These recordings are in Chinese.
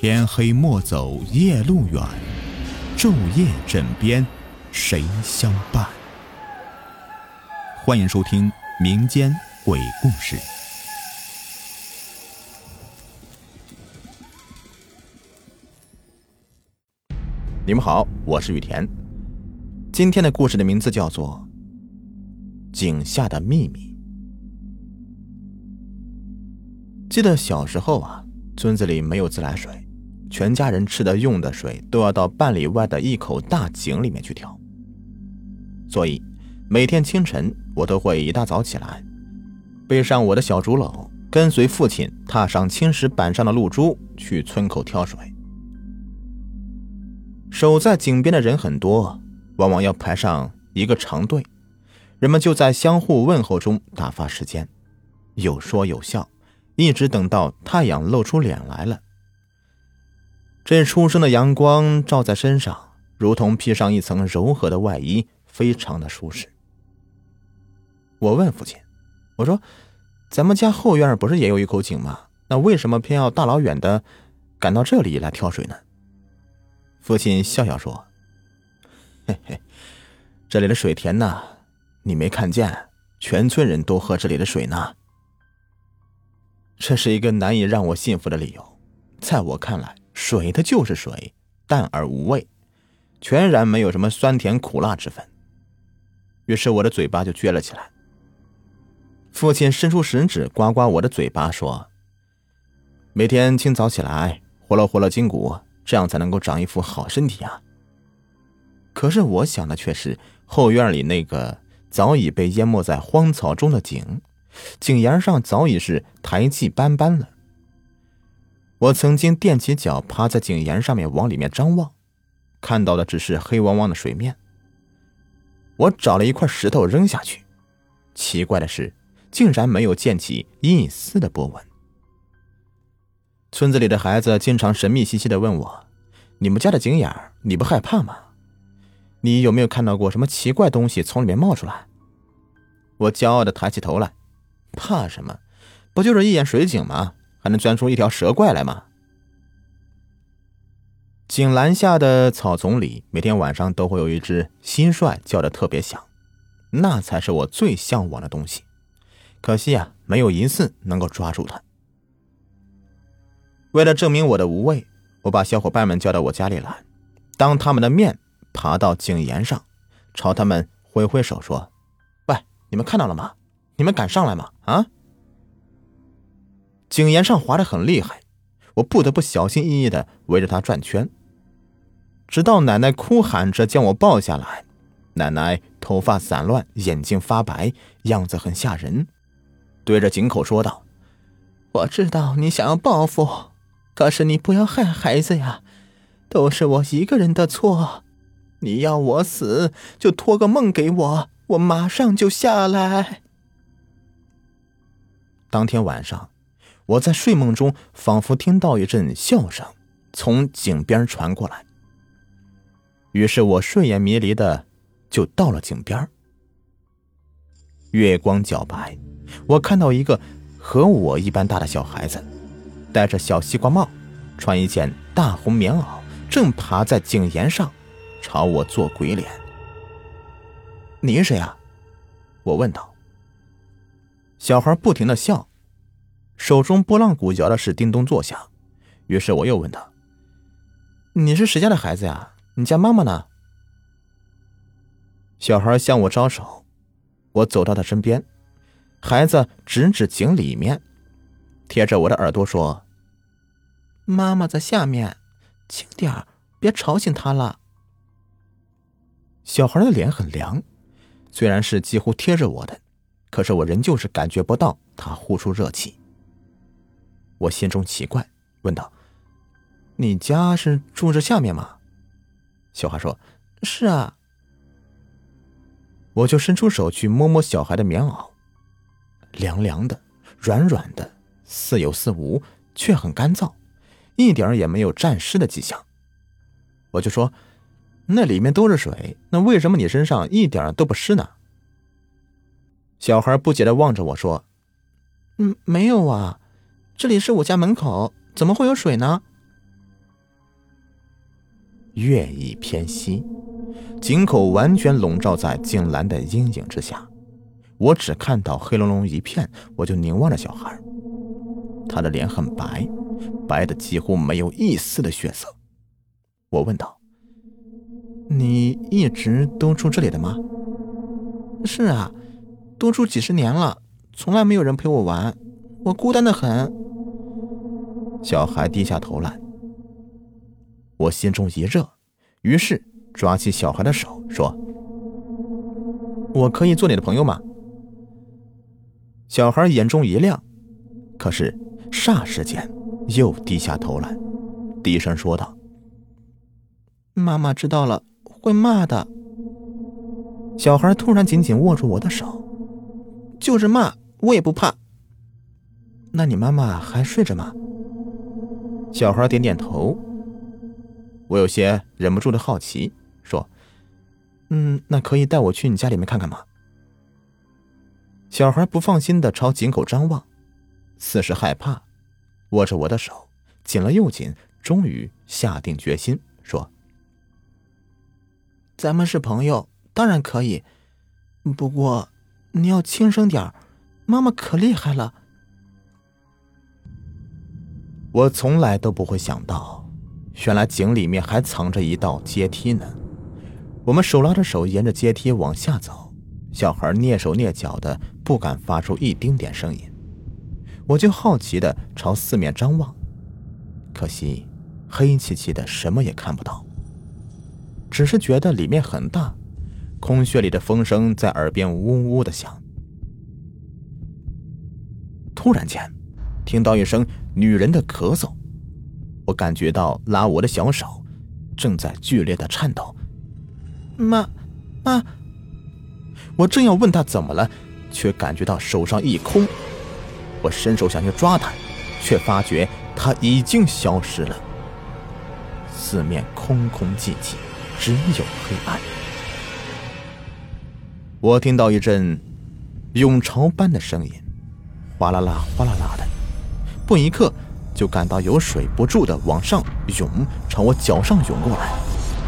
天黑莫走夜路远，昼夜枕边谁相伴？欢迎收听民间鬼故事。你们好，我是雨田。今天的故事的名字叫做《井下的秘密》。记得小时候啊，村子里没有自来水，全家人吃的用的水都要到半里外的一口大井里面去挑。所以每天清晨，我都会一大早起来，背上我的小竹篓，跟随父亲踏上青石板上的露珠，去村口挑水。守在井边的人很多，往往要排上一个长队，人们就在相互问候中打发时间，有说有笑。一直等到太阳露出脸来了，这初升的阳光照在身上，如同披上一层柔和的外衣，非常的舒适。我问父亲：“我说，咱们家后院不是也有一口井吗？那为什么偏要大老远的赶到这里来挑水呢？”父亲笑笑说：“嘿嘿，这里的水田呐，你没看见，全村人都喝这里的水呢。”这是一个难以让我信服的理由。在我看来，水它就是水，淡而无味，全然没有什么酸甜苦辣之分。于是我的嘴巴就撅了起来。父亲伸出食指刮刮我的嘴巴，说：“每天清早起来活络活络筋骨，这样才能够长一副好身体啊。”可是我想的却是后院里那个早已被淹没在荒草中的井。井沿上早已是苔迹斑斑了。我曾经踮起脚趴在井沿上面往里面张望，看到的只是黑汪汪的水面。我找了一块石头扔下去，奇怪的是，竟然没有溅起一丝的波纹。村子里的孩子经常神秘兮兮的问我：“你们家的井眼你不害怕吗？你有没有看到过什么奇怪东西从里面冒出来？”我骄傲的抬起头来。怕什么？不就是一眼水井吗？还能钻出一条蛇怪来吗？井栏下的草丛里，每天晚上都会有一只蟋蟀叫的特别响，那才是我最向往的东西。可惜啊，没有一次能够抓住它。为了证明我的无畏，我把小伙伴们叫到我家里来，当他们的面爬到井沿上，朝他们挥挥手说：“喂，你们看到了吗？”你们敢上来吗？啊！井沿上滑得很厉害，我不得不小心翼翼的围着他转圈，直到奶奶哭喊着将我抱下来。奶奶头发散乱，眼睛发白，样子很吓人，对着井口说道：“我知道你想要报复，可是你不要害孩子呀，都是我一个人的错。你要我死，就托个梦给我，我马上就下来。”当天晚上，我在睡梦中仿佛听到一阵笑声从井边传过来。于是我睡眼迷离的就到了井边。月光皎白，我看到一个和我一般大的小孩子，戴着小西瓜帽，穿一件大红棉袄，正爬在井沿上，朝我做鬼脸。你是谁啊？我问道。小孩不停的笑，手中拨浪鼓摇的是叮咚作响。于是我又问他：“你是谁家的孩子呀？你家妈妈呢？”小孩向我招手，我走到他身边，孩子指指井里面，贴着我的耳朵说：“妈妈在下面，轻点别吵醒她了。”小孩的脸很凉，虽然是几乎贴着我的。可是我仍旧是感觉不到他呼出热气。我心中奇怪，问道：“你家是住这下面吗？”小孩说：“是啊。”我就伸出手去摸摸小孩的棉袄，凉凉的，软软的，似有似无，却很干燥，一点也没有沾湿的迹象。我就说：“那里面都是水，那为什么你身上一点都不湿呢？”小孩不解的望着我说：“嗯，没有啊，这里是我家门口，怎么会有水呢？”月已偏西，井口完全笼罩在井栏的阴影之下，我只看到黑隆隆一片，我就凝望着小孩。他的脸很白，白的几乎没有一丝的血色。我问道：“你一直都住这里的吗？”“是啊，都住几十年了，从来没有人陪我玩，我孤单的很。”小孩低下头来。我心中一热，于是抓起小孩的手说：“我可以做你的朋友吗？”小孩眼中一亮，可是霎时间又低下头来，低声说道：“妈妈知道了会骂的。”小孩突然紧紧握住我的手：“就是骂，我也不怕。”那你妈妈还睡着吗？小孩点点头。我有些忍不住的好奇，说：“嗯，那可以带我去你家里面看看吗？”小孩不放心的朝井口张望，似是害怕，握着我的手紧了又紧，终于下定决心说：“咱们是朋友，当然可以，不过你要轻声点妈妈可厉害了。”我从来都不会想到。原来井里面还藏着一道阶梯呢。我们手拉着手沿着阶梯往下走，小孩蹑手蹑脚的，不敢发出一丁点声音。我就好奇的朝四面张望，可惜黑漆漆的，什么也看不到。只是觉得里面很大，空穴里的风声在耳边呜呜的响。突然间，听到一声女人的咳嗽。我感觉到拉我的小手正在剧烈的颤抖。妈，妈！我正要问他怎么了，却感觉到手上一空。我伸手想去抓他，却发觉他已经消失了。四面空空寂寂，只有黑暗。我听到一阵涌潮般的声音，哗啦啦，哗啦啦的。不一刻。就感到有水不住的往上涌，朝我脚上涌过来，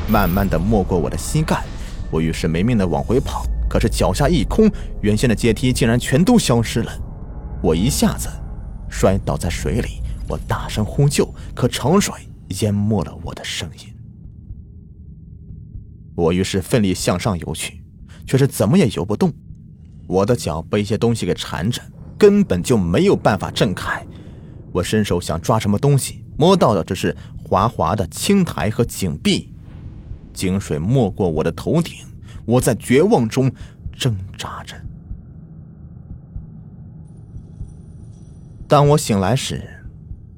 慢慢的没过我的膝盖。我于是没命的往回跑，可是脚下一空，原先的阶梯竟然全都消失了。我一下子摔倒在水里，我大声呼救，可潮水淹没了我的声音。我于是奋力向上游去，却是怎么也游不动。我的脚被一些东西给缠着，根本就没有办法挣开。我伸手想抓什么东西，摸到的只是滑滑的青苔和井壁，井水没过我的头顶，我在绝望中挣扎着。当我醒来时，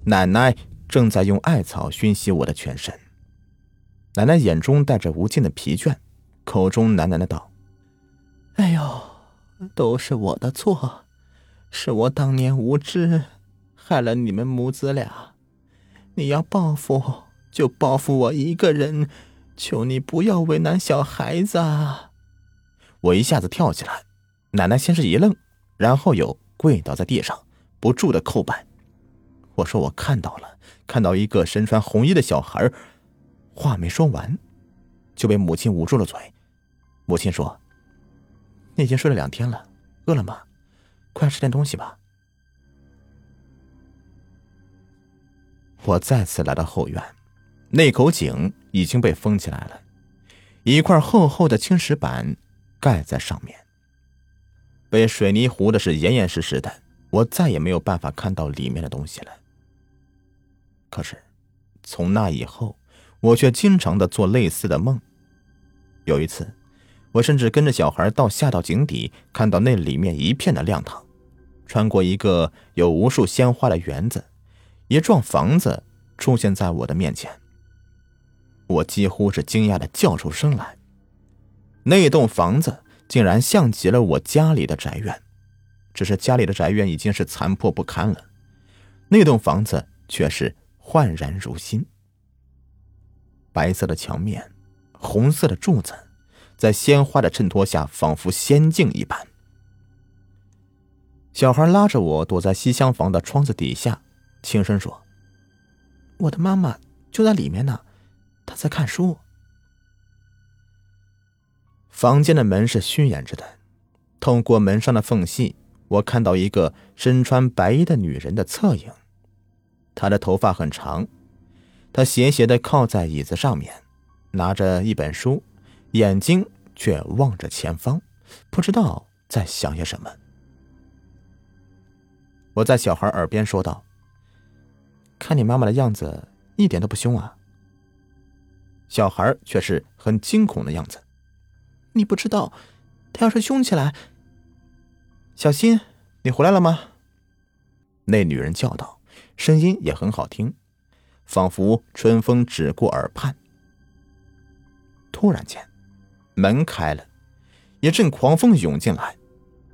奶奶正在用艾草熏洗我的全身。奶奶眼中带着无尽的疲倦，口中喃喃的道：“哎呦，都是我的错，是我当年无知。”害了你们母子俩，你要报复就报复我一个人，求你不要为难小孩子。啊我一下子跳起来，奶奶先是一愣，然后又跪倒在地上，不住的叩拜。我说我看到了，看到一个身穿红衣的小孩。话没说完，就被母亲捂住了嘴。母亲说：“你已经睡了两天了，饿了吗？快吃点东西吧。”我再次来到后院，那口井已经被封起来了，一块厚厚的青石板盖在上面，被水泥糊的是严严实实的，我再也没有办法看到里面的东西了。可是，从那以后，我却经常的做类似的梦。有一次，我甚至跟着小孩到下到井底，看到那里面一片的亮堂，穿过一个有无数鲜花的园子。一幢房子出现在我的面前，我几乎是惊讶的叫出声来。那栋房子竟然像极了我家里的宅院，只是家里的宅院已经是残破不堪了，那栋房子却是焕然如新。白色的墙面，红色的柱子，在鲜花的衬托下，仿佛仙境一般。小孩拉着我躲在西厢房的窗子底下。轻声说：“我的妈妈就在里面呢，她在看书。”房间的门是虚掩着的，透过门上的缝隙，我看到一个身穿白衣的女人的侧影。她的头发很长，她斜斜的靠在椅子上面，拿着一本书，眼睛却望着前方，不知道在想些什么。我在小孩耳边说道：“看你妈妈的样子，一点都不凶啊。”小孩却是很惊恐的样子。你不知道，他要是凶起来，小心，你回来了吗？那女人叫道，声音也很好听，仿佛春风直过耳畔。突然间，门开了，一阵狂风涌进来。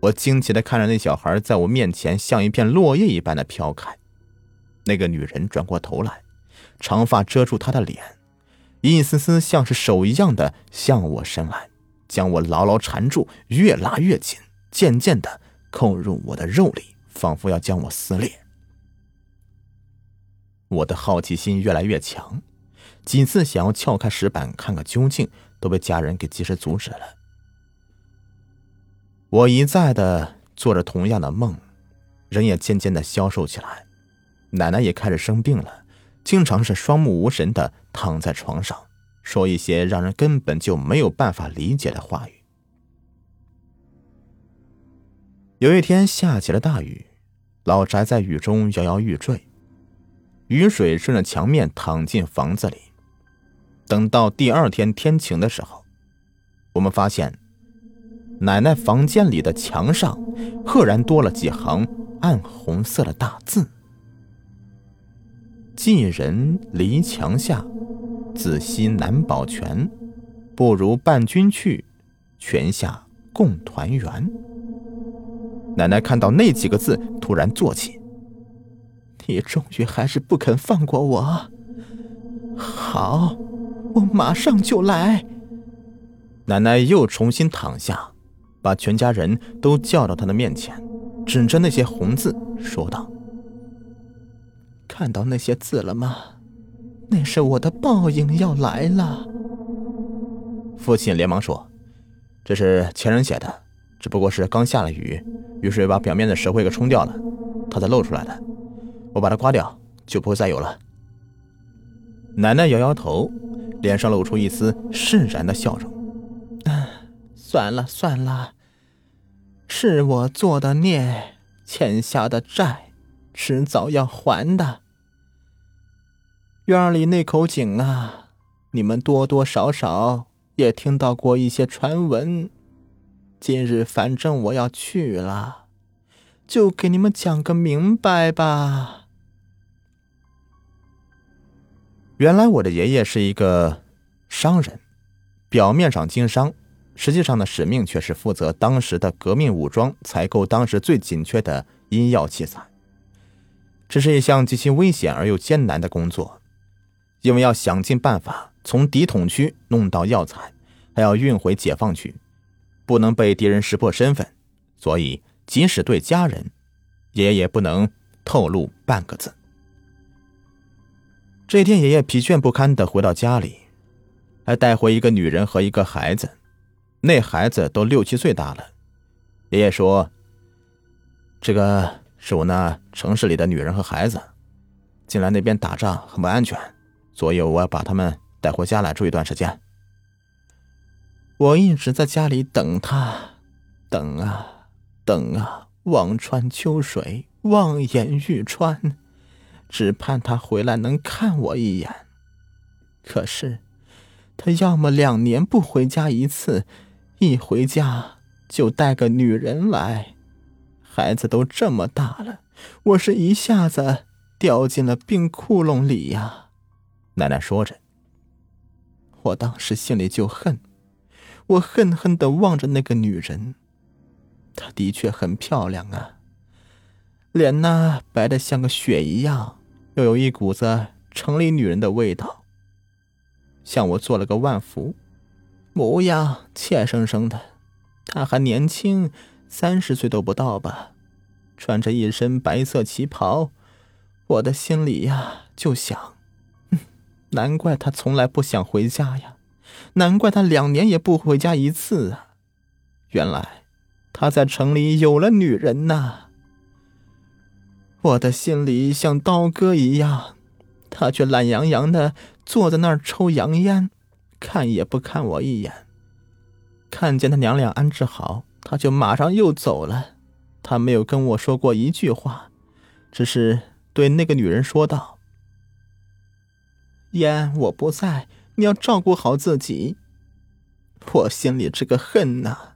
我惊奇的看着那小孩在我面前像一片落叶一般的飘开。那个女人转过头来，长发遮住她的脸，一丝丝像是手一样的向我伸来，将我牢牢缠住，越拉越紧，渐渐的扣入我的肉里，仿佛要将我撕裂。我的好奇心越来越强，几次想要撬开石板看个究竟，都被家人给及时阻止了。我一再的做着同样的梦，人也渐渐的消瘦起来，奶奶也开始生病了，经常是双目无神的躺在床上，说一些让人根本就没有办法理解的话语。有一天下起了大雨，老宅在雨中摇摇欲坠，雨水顺着墙面淌进房子里。等到第二天天晴的时候，我们发现。奶奶房间里的墙上，赫然多了几行暗红色的大字：“寄人篱墙下，子息难保全。不如伴君去，泉下共团圆。”奶奶看到那几个字，突然坐起：“你终于还是不肯放过我。好，我马上就来。”奶奶又重新躺下。把全家人都叫到他的面前，指着那些红字说道：“看到那些字了吗？那是我的报应要来了。”父亲连忙说：“这是前人写的，只不过是刚下了雨，雨水把表面的石灰给冲掉了，它才露出来的。我把它刮掉，就不会再有了。”奶奶摇摇头，脸上露出一丝释然的笑容。算了算了，是我做的孽，欠下的债，迟早要还的。院里那口井啊，你们多多少少也听到过一些传闻。今日反正我要去了，就给你们讲个明白吧。原来我的爷爷是一个商人，表面上经商。实际上的使命却是负责当时的革命武装采购当时最紧缺的医药器材。这是一项极其危险而又艰难的工作，因为要想尽办法从敌统区弄到药材，还要运回解放区，不能被敌人识破身份，所以即使对家人，爷爷也不能透露半个字。这天，爷爷疲倦不堪的回到家里，还带回一个女人和一个孩子。那孩子都六七岁大了，爷爷说：“这个是我那城市里的女人和孩子，进来那边打仗很不安全，所以我要把他们带回家来住一段时间。”我一直在家里等他，等啊等啊，望穿秋水，望眼欲穿，只盼他回来能看我一眼。可是，他要么两年不回家一次。一回家就带个女人来，孩子都这么大了，我是一下子掉进了冰窟窿里呀。奶奶说着，我当时心里就恨，我恨恨的望着那个女人，她的确很漂亮啊，脸呢白的像个雪一样，又有一股子城里女人的味道，向我做了个万福。模样怯生生的，她还年轻，三十岁都不到吧，穿着一身白色旗袍，我的心里呀就想，难怪他从来不想回家呀，难怪他两年也不回家一次啊！原来他在城里有了女人呐！我的心里像刀割一样，他却懒洋洋的坐在那儿抽洋烟，看也不看我一眼。看见他娘俩安置好，他就马上又走了。他没有跟我说过一句话，只是对那个女人说道：“烟，我不在，你要照顾好自己。”我心里这个恨呐！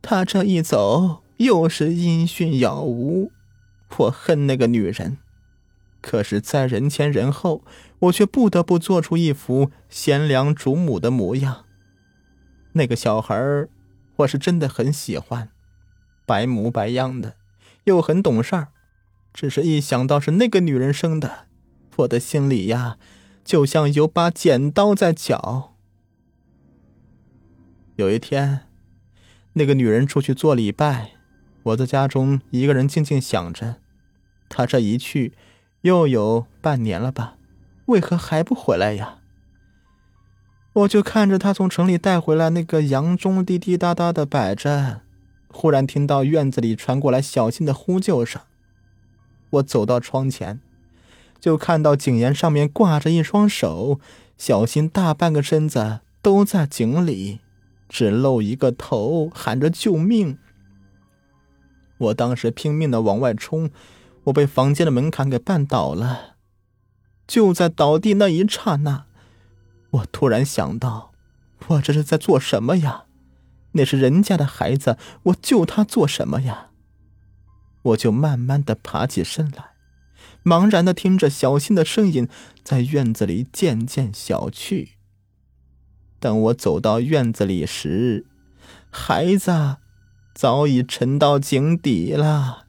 他这一走，又是音讯杳无。我恨那个女人，可是，在人前人后，我却不得不做出一副贤良主母的模样。那个小孩儿，我是真的很喜欢，白模白样的，又很懂事儿。只是一想到是那个女人生的，我的心里呀，就像有把剪刀在绞。有一天，那个女人出去做礼拜，我在家中一个人静静想着。她这一去，又有半年了吧？为何还不回来呀？我就看着他从城里带回来那个洋钟，滴滴答答的摆着。忽然听到院子里传过来小心的呼救声。我走到窗前，就看到井沿上面挂着一双手，小心大半个身子都在井里，只露一个头，喊着救命。我当时拼命的往外冲。我被房间的门槛给绊倒了，就在倒地那一刹那，我突然想到，我这是在做什么呀？那是人家的孩子，我救他做什么呀？我就慢慢的爬起身来，茫然的听着小新的声音在院子里渐渐小去。等我走到院子里时，孩子早已沉到井底了。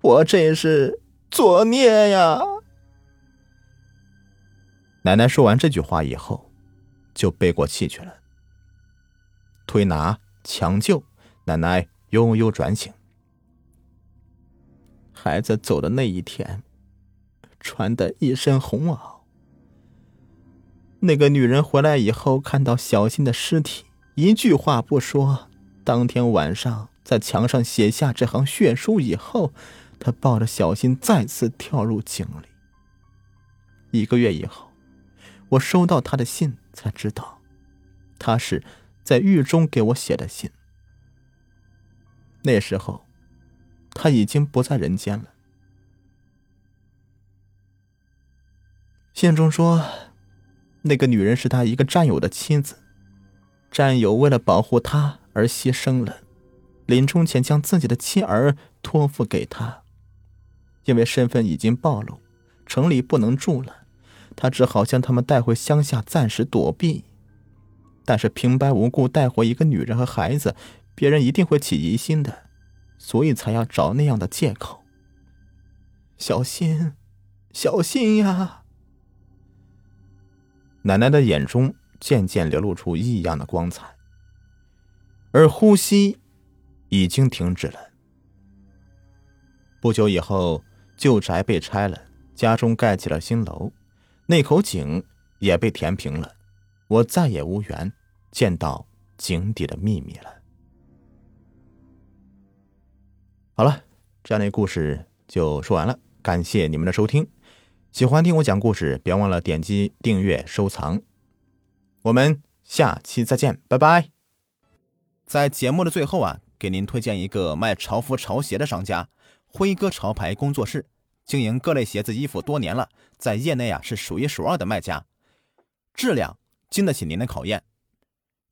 我这是作孽呀！奶奶说完这句话以后，就背过气去了。推拿、抢救，奶奶悠悠转醒。孩子走的那一天，穿的一身红袄。那个女人回来以后，看到小新的尸体，一句话不说。当天晚上，在墙上写下这行血书以后。他抱着小新再次跳入井里。一个月以后，我收到他的信，才知道，他是在狱中给我写的信。那时候，他已经不在人间了。信中说，那个女人是他一个战友的妻子，战友为了保护他而牺牲了，临终前将自己的妻儿托付给他。因为身份已经暴露，城里不能住了，他只好将他们带回乡下暂时躲避。但是平白无故带回一个女人和孩子，别人一定会起疑心的，所以才要找那样的借口。小心，小心呀！奶奶的眼中渐渐流露出异样的光彩，而呼吸已经停止了。不久以后。旧宅被拆了，家中盖起了新楼，那口井也被填平了，我再也无缘见到井底的秘密了。好了，这样的故事就说完了，感谢你们的收听。喜欢听我讲故事，别忘了点击订阅、收藏。我们下期再见，拜拜。在节目的最后啊，给您推荐一个卖潮服、潮鞋的商家。辉哥潮牌工作室经营各类鞋子衣服多年了，在业内啊是数一数二的卖家，质量经得起您的考验。